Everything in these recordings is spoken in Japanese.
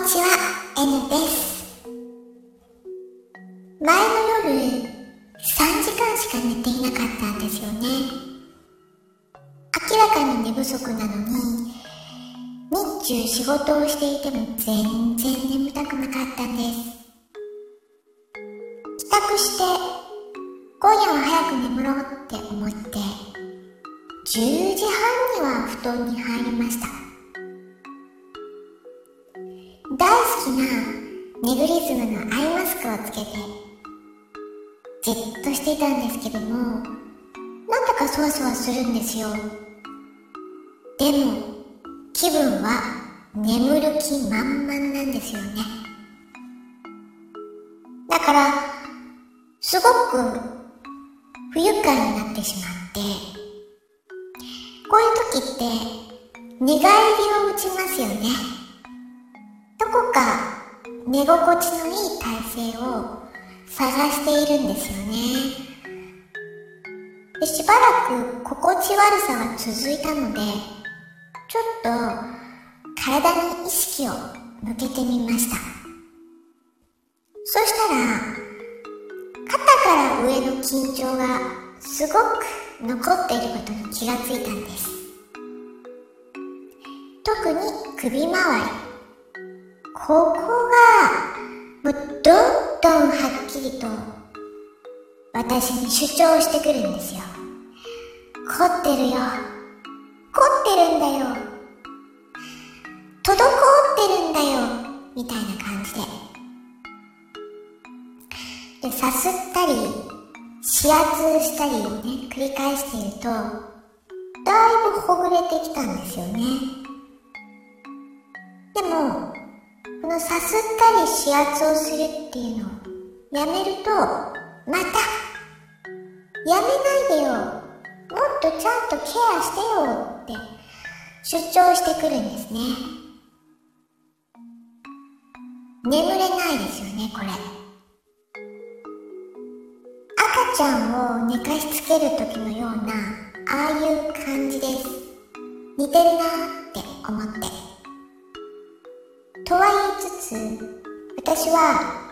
んにちは、N です。前の夜、3時間しか寝ていなかったんですよね。明らかに寝不足なのに、日中仕事をしていても全然眠たくなかったんです。帰宅して、今夜は早く眠ろうって思って、10時半には布団に入りました。ネグリズムのアイマスクをつけてじっとしていたんですけどもなんだかそわそわするんですよ。でも気分は眠る気満々なんですよね。だからすごく不愉快になってしまってこういう時って寝返りを打ちますよね。どこか寝心地のいい体勢を探しているんですよね。でしばらく心地悪さが続いたのでちょっと体に意識を向けてみました。そしたら肩から上の緊張がすごく残っていることに気がついたんです。特に首周りここが、どんどんはっきりと、私に主張してくるんですよ。凝ってるよ。凝ってるんだよ。滞ってるんだよ。みたいな感じで。で、さすったり、指圧したりをね、繰り返していると、だいぶほぐれてきたんですよね。でも、このさすったり指圧をするっていうのをやめると、また、やめないでよ。もっとちゃんとケアしてよって主張してくるんですね。眠れないですよね、これ。赤ちゃんを寝かしつける時のような、ああいう感じです。似てるなは言いつつ、私は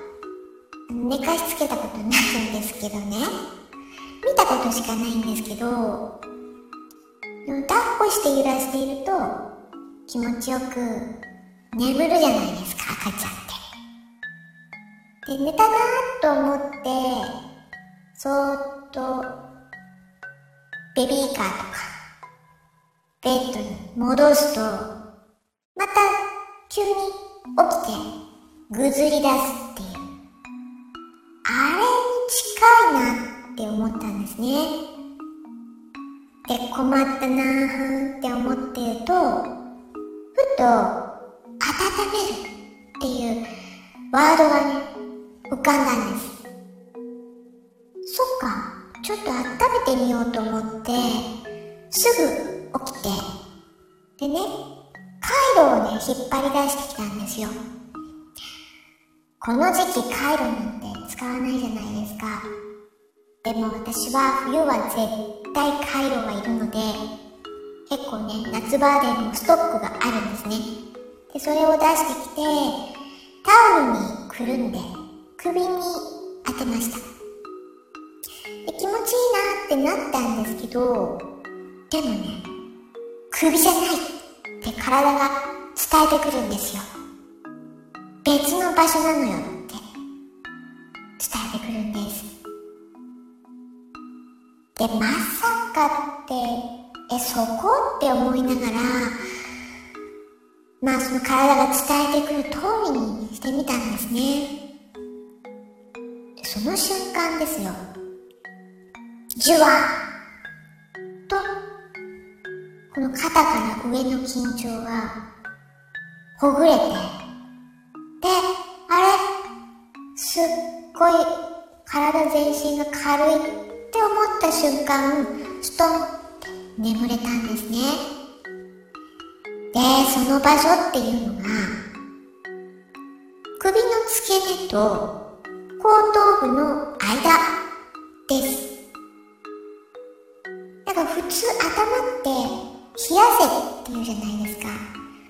寝かしつけたことないんですけどね。見たことしかないんですけど、でも抱っこして揺らしていると気持ちよく眠るじゃないですか、赤ちゃんって。で、寝たなと思って、そーっとベビーカーとかベッドに戻すと、また急に起きてぐずり出すっていう。あれに近いなって思ったんですね。で、困ったなーって思ってると、ふと、温めるっていうワードがね、浮かんだんです。そっか、ちょっと温めてみようと思って、すぐ起きて、でね、カイロをね、引っ張り出してきたんですよ。この時期カイロなんて使わないじゃないですか。でも私は冬は絶対カイロがいるので、結構ね、夏場でもストックがあるんですね。で、それを出してきて、タオルにくるんで、首に当てました。で、気持ちいいなってなったんですけど、でもね、首じゃない体が伝えてくるんですよ。別の場所なのよって伝えてくるんです。で、まさかって、え、そこ？って思いながら、まあその体が伝えてくる通りにしてみたんですね。その瞬間ですよ。じゅわっと、この肩から上の緊張がほぐれて、で、あれ？すっごい体全身が軽いって思った瞬間、ストンって眠れたんですね。で、その場所っていうのが、首の付け根と後頭部の間です。なんか普通頭って冷やせって言うじゃないですか。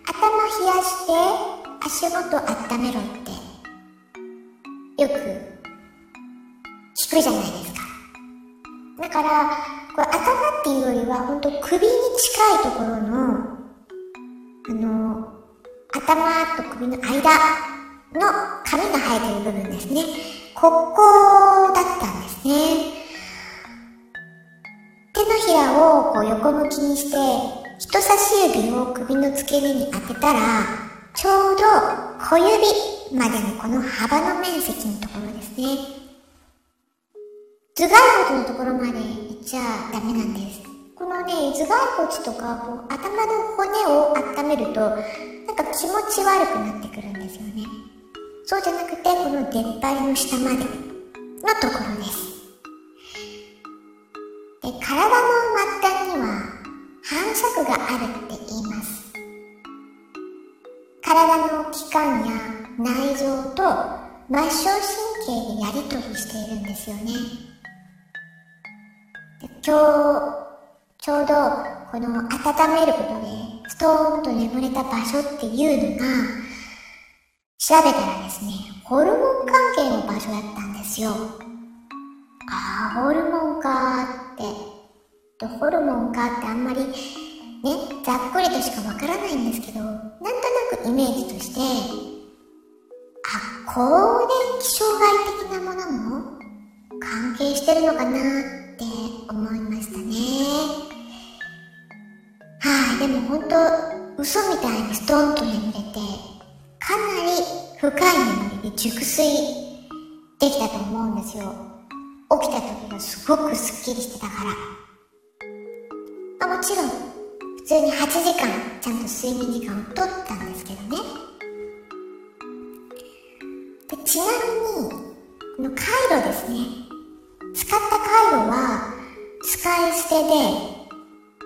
頭冷やして、足元温めろってよく聞くじゃないですか。だから、これ頭っていうよりは本当首に近いところの、あの、頭と首の間の髪が生えてる部分ですね。ここだったんですね。手のひらをこう横向きにして、人差し指を首の付け根に当てたら、ちょうど小指までのこの幅の面積のところですね。頭蓋骨のところまで行っちゃダメなんです。このね、頭蓋骨とかこう頭の骨を温めると、なんか気持ち悪くなってくるんですよね。そうじゃなくて、この出っ張りの下までのところです。で、体の反射区があるって言います。体の器官や内臓と末梢神経でやり取りしているんですよね。今日、ちょうどこの温めることでストーンと眠れた場所っていうのが調べたらですね、ホルモン関係の場所だったんですよ。ああ、ホルモンかーって。ホルモンかってあんまり、ざっくりとしかわからないんですけど、なんとなくイメージとして、あ、更年期障害的なものも関係してるのかなって思いましたね。はい、でも本当嘘みたいにストンと眠れて、かなり深い眠りで熟睡できたと思うんですよ。起きた時がすごくスッキリしてたから。あもちろん、普通に8時間ちゃんと睡眠時間を取ったんですけどね。でちなみに、この回路ですね。使った回路は、使い捨てで、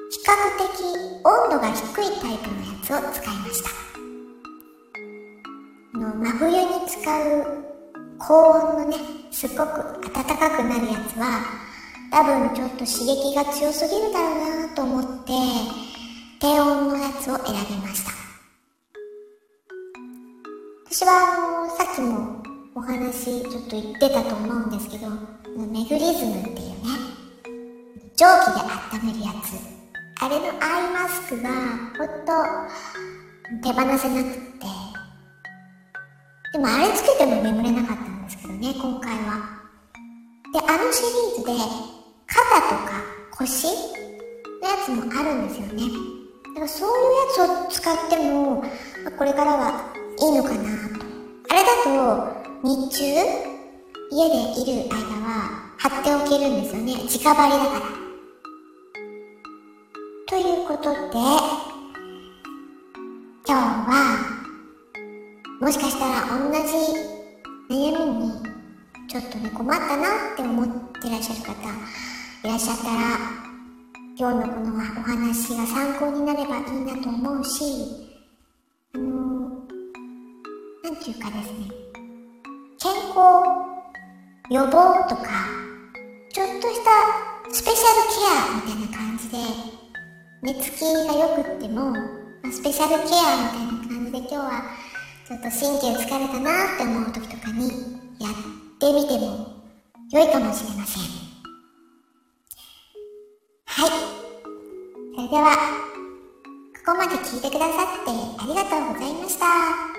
比較的温度が低いタイプのやつを使いました。の真冬に使う高温のね、すごく暖かくなるやつは、多分ちょっと刺激が強すぎるだろうなと思って、低温のやつを選びました。私はあの、さっきもお話ちょっと言ってたと思うんですけど、メグリズムっていうね、蒸気で温めるやつ。あれのアイマスクが、ほんと、手放せなくって、でもあれつけても眠れなかったんですけどね、今回は。で、あのシリーズで、肩とか腰のやつもあるんですよね。だかそういうやつを使っても、これからはいいのかなと。あれだと、日中、家でいる間は貼っておけるんですよね。直張りだから。ということで、今日はもしかしたら同じ悩みにちょっとね困ったなって思ってらっしゃる方いらっしゃったら今日のこのお話が参考になればいいなと思うしあのなんていうかですね健康予防とかちょっとしたスペシャルケアみたいな感じで寝つきが良くってもスペシャルケアみたいな感じで今日はちょっと神経疲れたなって思う時とかにやってみても良いかもしれません。はい。それでは、ここまで聞いてくださってありがとうございました。